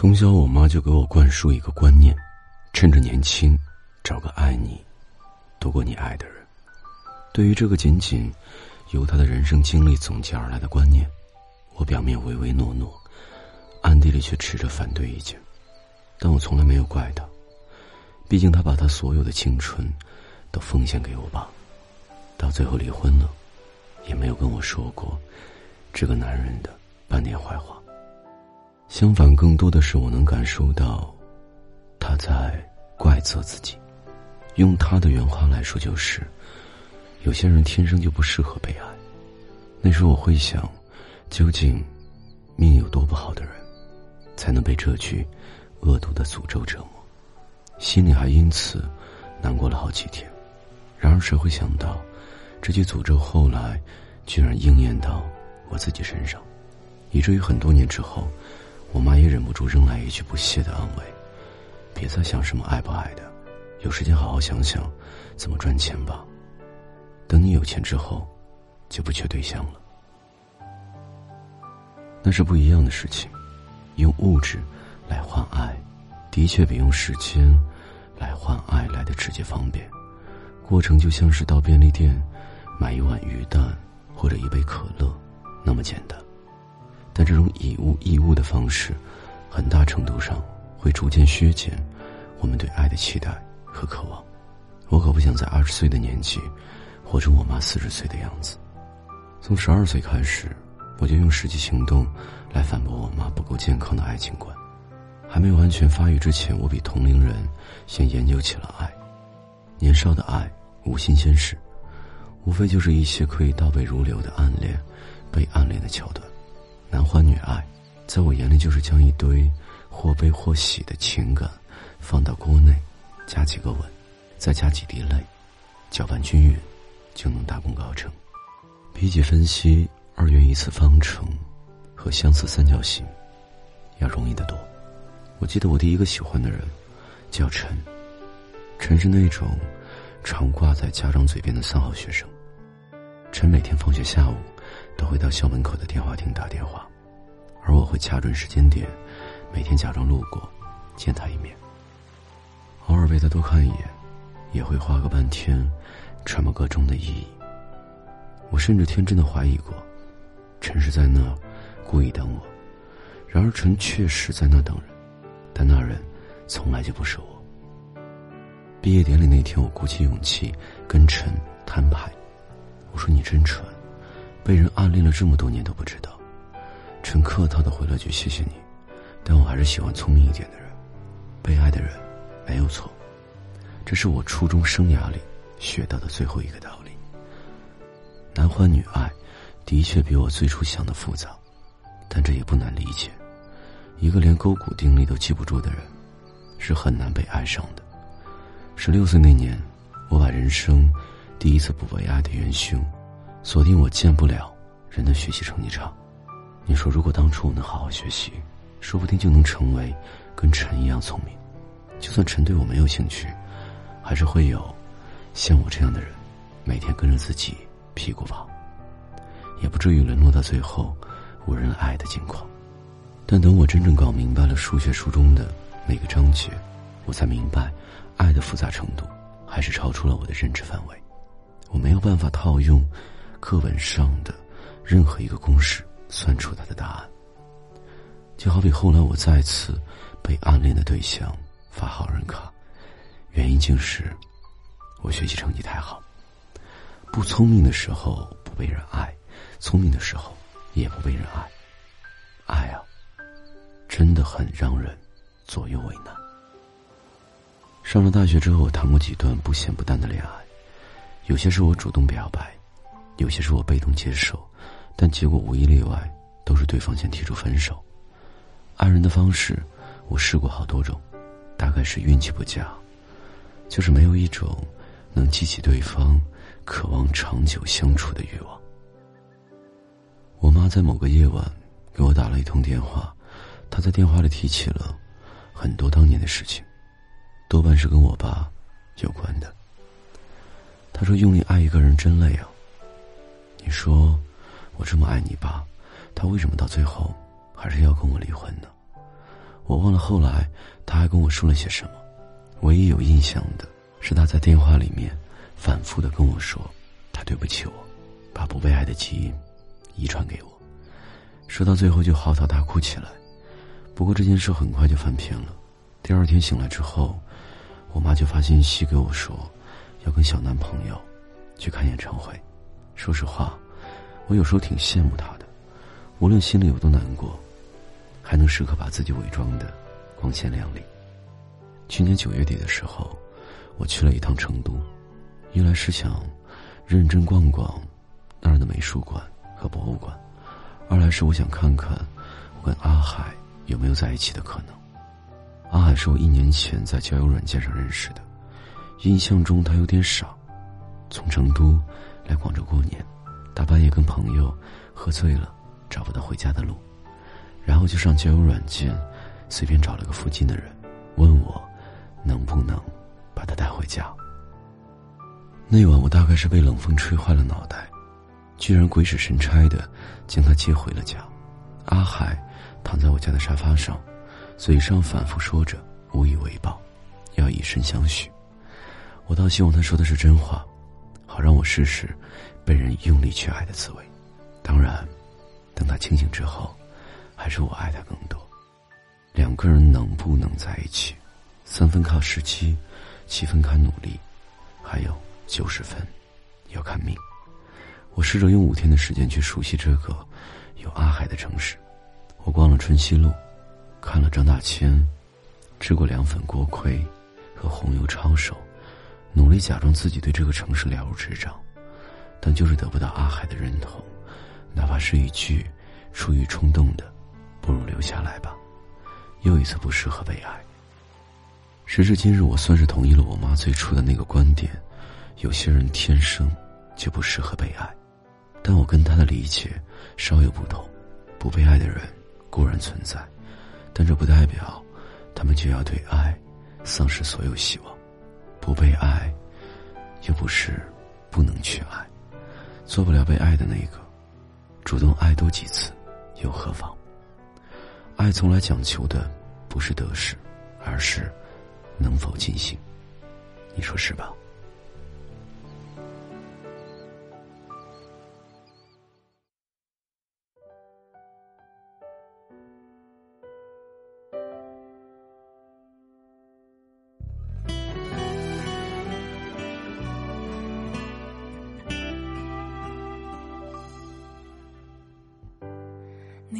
从小，我妈就给我灌输一个观念：趁着年轻，找个爱你多过你爱的人。对于这个仅仅由她的人生经历总结而来的观念，我表面唯唯诺诺，暗地里却持着反对意见。但我从来没有怪她，毕竟她把她所有的青春都奉献给我爸，到最后离婚了，也没有跟我说过这个男人的半点坏话。相反，更多的是我能感受到，他在怪责自己。用他的原话来说，就是有些人天生就不适合被爱。那时候我会想，究竟命有多不好的人，才能被这句恶毒的诅咒折磨？心里还因此难过了好几天。然而，谁会想到，这句诅咒后来居然应验到我自己身上，以至于很多年之后。我妈也忍不住扔来一句不屑的安慰：“别再想什么爱不爱的，有时间好好想想怎么赚钱吧。等你有钱之后，就不缺对象了。那是不一样的事情。用物质来换爱，的确比用时间来换爱来的直接方便。过程就像是到便利店买一碗鱼蛋或者一杯可乐，那么简单。”但这种以物易物的方式，很大程度上会逐渐削减我们对爱的期待和渴望。我可不想在二十岁的年纪，活成我妈四十岁的样子。从十二岁开始，我就用实际行动来反驳我妈不够健康的爱情观。还没有完全发育之前，我比同龄人先研究起了爱。年少的爱无新鲜事，无非就是一些可以倒背如流的暗恋、被暗恋的桥段。男欢女爱，在我眼里就是将一堆或悲或喜的情感放到锅内，加几个吻，再加几滴泪，搅拌均匀，就能大功告成。比起分析二元一次方程和相似三角形，要容易得多。我记得我第一个喜欢的人叫陈，陈是那种常挂在家长嘴边的三好学生。陈每天放学下午。都会到校门口的电话亭打电话，而我会掐准时间点，每天假装路过，见他一面。偶尔被他多看一眼，也会花个半天，揣摩个中的意义。我甚至天真的怀疑过，陈是在那故意等我。然而陈确实在那等人，但那人从来就不是我。毕业典礼那天，我鼓起勇气跟陈摊牌，我说：“你真蠢。”被人暗恋了这么多年都不知道，陈客套的回了句：“谢谢你。”但我还是喜欢聪明一点的人。被爱的人没有错，这是我初中生涯里学到的最后一个道理。男欢女爱，的确比我最初想的复杂，但这也不难理解。一个连勾股定律都记不住的人，是很难被爱上的。十六岁那年，我把人生第一次不被爱的元凶。锁定我见不了人的学习成绩差，你说如果当初我能好好学习，说不定就能成为跟陈一样聪明。就算陈对我没有兴趣，还是会有像我这样的人，每天跟着自己屁股跑，也不至于沦落到最后无人爱的境况。但等我真正搞明白了数学书中的每个章节，我才明白，爱的复杂程度还是超出了我的认知范围，我没有办法套用。课本上的任何一个公式算出它的答案，就好比后来我再次被暗恋的对象发好人卡，原因竟是我学习成绩太好。不聪明的时候不被人爱，聪明的时候也不被人爱。爱啊，真的很让人左右为难。上了大学之后，我谈过几段不咸不淡的恋爱，有些是我主动表白。有些是我被动接受，但结果无一例外都是对方先提出分手。爱人的方式，我试过好多种，大概是运气不佳，就是没有一种能激起对方渴望长久相处的欲望。我妈在某个夜晚给我打了一通电话，她在电话里提起了很多当年的事情，多半是跟我爸有关的。她说：“用力爱一个人真累啊。”你说，我这么爱你爸，他为什么到最后还是要跟我离婚呢？我忘了后来他还跟我说了些什么，唯一有印象的是他在电话里面反复的跟我说，他对不起我，把不被爱的基因遗传给我，说到最后就嚎啕大哭起来。不过这件事很快就翻篇了。第二天醒来之后，我妈就发信息给我说，要跟小男朋友去看演唱会。说实话，我有时候挺羡慕他的，无论心里有多难过，还能时刻把自己伪装的光鲜亮丽。去年九月底的时候，我去了一趟成都，一来是想认真逛逛那儿的美术馆和博物馆，二来是我想看看我跟阿海。有没有在一起的可能？阿海是我一年前在交友软件上认识的，印象中他有点傻，从成都来广州过年，大半夜跟朋友喝醉了，找不到回家的路，然后就上交友软件，随便找了个附近的人，问我能不能把他带回家。那晚我大概是被冷风吹坏了脑袋，居然鬼使神差的将他接回了家。阿海。躺在我家的沙发上，嘴上反复说着“无以为报，要以身相许”。我倒希望他说的是真话，好让我试试被人用力去爱的滋味。当然，等他清醒之后，还是我爱他更多。两个人能不能在一起，三分靠时机，七分看努力，还有九十分要看命。我试着用五天的时间去熟悉这个有阿海的城市。我逛了春熙路，看了张大千，吃过凉粉锅盔和红油抄手，努力假装自己对这个城市了如指掌，但就是得不到阿海的认同，哪怕是一句出于冲动的“不如留下来吧”，又一次不适合被爱。时至今日，我算是同意了我妈最初的那个观点：有些人天生就不适合被爱，但我跟她的理解稍有不同，不被爱的人。固然存在，但这不代表他们就要对爱丧失所有希望。不被爱，又不是不能去爱，做不了被爱的那个，主动爱多几次又何妨？爱从来讲求的不是得失，而是能否尽兴。你说是吧？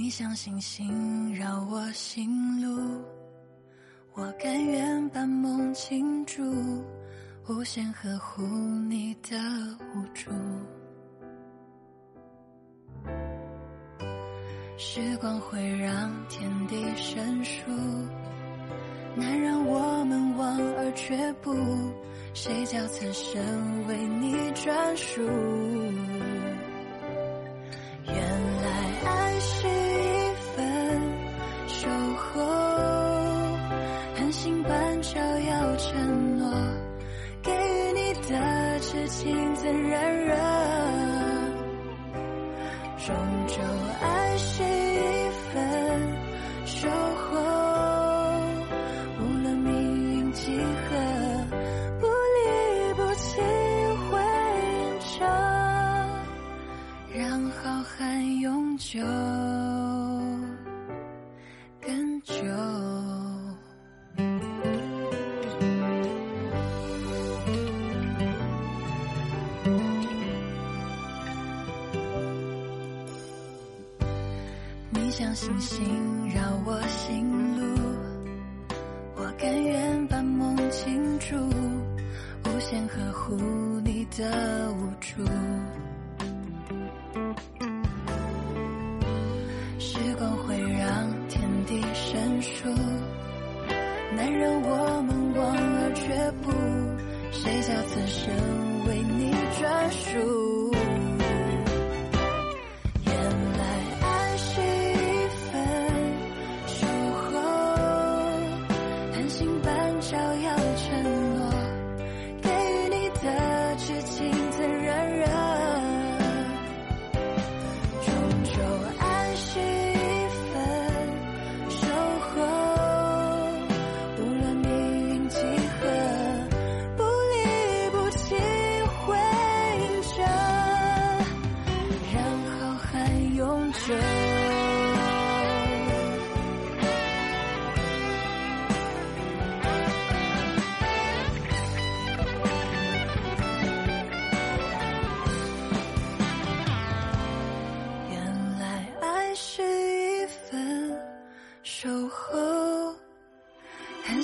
你像星星绕我心路，我甘愿把梦倾注，无限呵护你的无助。时光会让天地生疏，难让我们望而却步，谁叫此生为你专属？你像星星绕我心路，我甘愿把梦倾注，无限呵护你的无助。时光会让天地生疏，难让我们望而却步，谁叫此生为你专属？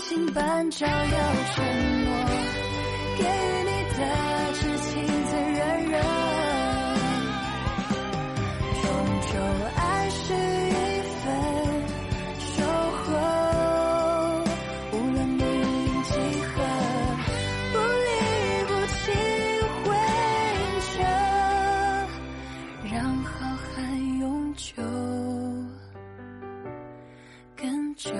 星般照耀沉默，给予你的痴情最软弱。终究爱是一份收获，无论命运几何，不离不弃会着，让浩瀚永久更久。